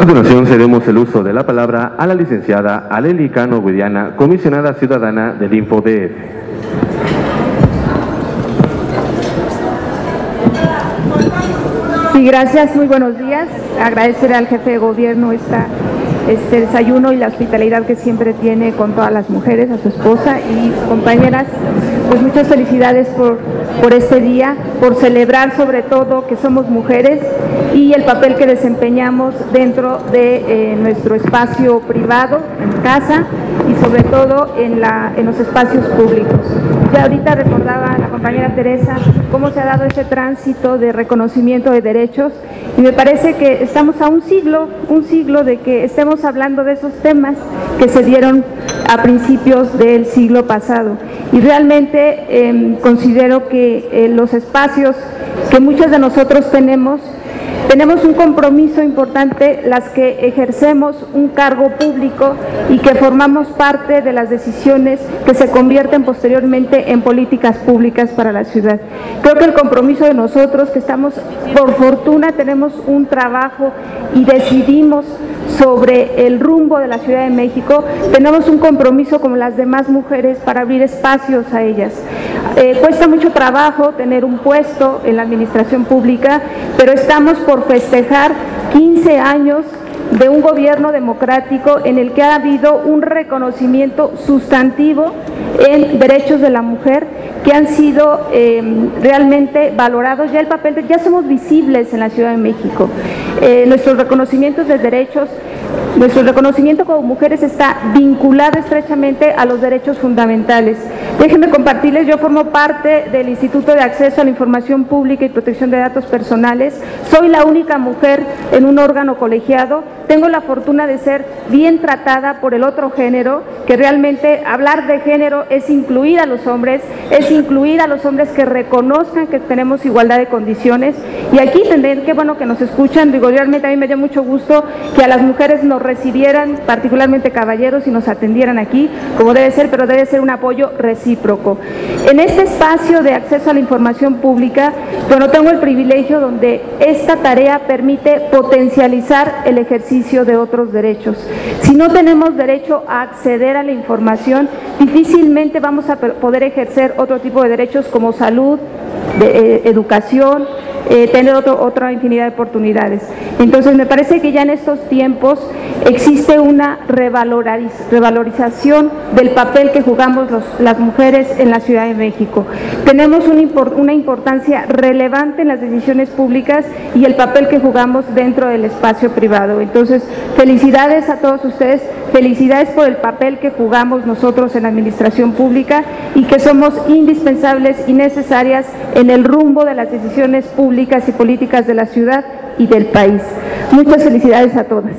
continuación cedemos el uso de la palabra a la licenciada Aleli Cano Guidiana, comisionada ciudadana del InfoDF. Sí, gracias, muy buenos días. Agradecer al jefe de gobierno esta, este desayuno y la hospitalidad que siempre tiene con todas las mujeres, a su esposa y compañeras. Pues muchas felicidades por, por este día, por celebrar sobre todo que somos mujeres y el papel que desempeñamos dentro de eh, nuestro espacio privado, en casa y sobre todo en, la, en los espacios públicos. Ya ahorita recordaba la compañera Teresa cómo se ha dado ese tránsito de reconocimiento de derechos y me parece que estamos a un siglo, un siglo de que estemos hablando de esos temas que se dieron a principios del siglo pasado. Y realmente eh, considero que eh, los espacios que muchos de nosotros tenemos tenemos un compromiso importante las que ejercemos un cargo público y que formamos parte de las decisiones que se convierten posteriormente en políticas públicas para la ciudad. Creo que el compromiso de nosotros, que estamos, por fortuna, tenemos un trabajo y decidimos sobre el rumbo de la Ciudad de México, tenemos un compromiso como las demás mujeres para abrir espacios a ellas. Eh, cuesta mucho trabajo tener un puesto en la administración pública, pero estamos por festejar 15 años de un gobierno democrático en el que ha habido un reconocimiento sustantivo en derechos de la mujer que han sido eh, realmente valorados. Ya el papel de, ya somos visibles en la Ciudad de México. Eh, nuestros reconocimientos de derechos, nuestro reconocimiento como mujeres está vinculado estrechamente a los derechos fundamentales. Déjenme compartirles, yo formo parte del Instituto de Acceso a la Información Pública y Protección de Datos Personales. Soy la única mujer en un órgano colegiado. Tengo la fortuna de ser bien tratada por el otro género, que realmente hablar de género es incluir a los hombres, es incluir a los hombres que reconozcan que tenemos igualdad de condiciones. Y aquí tendré, qué bueno que nos escuchan, digo, realmente a mí me dio mucho gusto que a las mujeres nos recibieran, particularmente caballeros, y nos atendieran aquí, como debe ser, pero debe ser un apoyo recíproco. En este espacio de acceso a la información pública, bueno, tengo el privilegio donde esta tarea permite potencializar el ejercicio de otros derechos. Si no tenemos derecho a acceder a la información, difícilmente vamos a poder ejercer otro tipo de derechos como salud, eh, educación, eh, tener otra infinidad de oportunidades. Entonces me parece que ya en estos tiempos existe una revalorización del papel que jugamos las mujeres en la Ciudad de México. Tenemos una importancia relevante en las decisiones públicas y el papel que jugamos dentro del espacio privado. Entonces, felicidades a todos ustedes, felicidades por el papel que jugamos nosotros en la administración pública y que somos indispensables y necesarias en el rumbo de las decisiones públicas y políticas de la ciudad y del país. Muchas felicidades a todas.